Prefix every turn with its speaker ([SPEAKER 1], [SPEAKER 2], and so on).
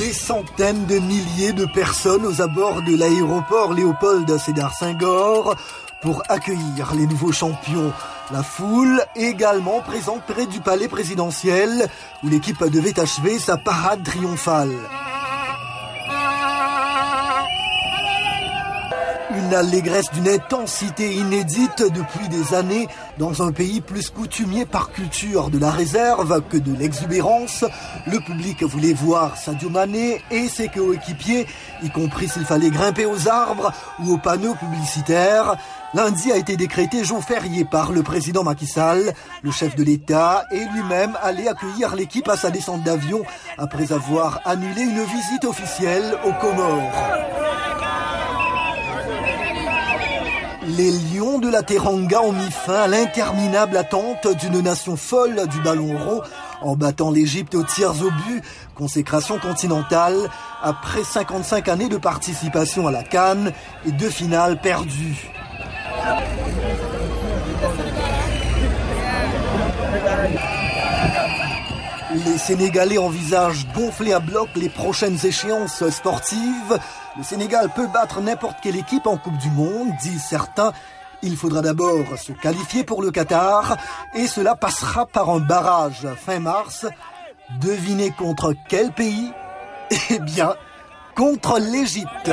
[SPEAKER 1] Des centaines de milliers de personnes aux abords de l'aéroport Léopold Sédar Senghor pour accueillir les nouveaux champions. La foule également présente près du palais présidentiel où l'équipe devait achever sa parade triomphale. Une allégresse d'une intensité inédite depuis des années dans un pays plus coutumier par culture de la réserve que de l'exubérance. Le public voulait voir Sadio Mané et ses coéquipiers, y compris s'il fallait grimper aux arbres ou aux panneaux publicitaires. Lundi a été décrété jour férié par le président Macky Sall. Le chef de l'État et lui-même allait accueillir l'équipe à sa descente d'avion après avoir annulé une visite officielle aux Comores. Les Lions de la Teranga ont mis fin à l'interminable attente d'une nation folle du ballon rond en battant l'Égypte aux tiers au but, consécration continentale, après 55 années de participation à la Cannes et deux finales perdues. Les Sénégalais envisagent gonfler à bloc les prochaines échéances sportives. Le Sénégal peut battre n'importe quelle équipe en Coupe du Monde, disent certains. Il faudra d'abord se qualifier pour le Qatar et cela passera par un barrage fin mars. Devinez contre quel pays? Eh bien, contre l'Égypte.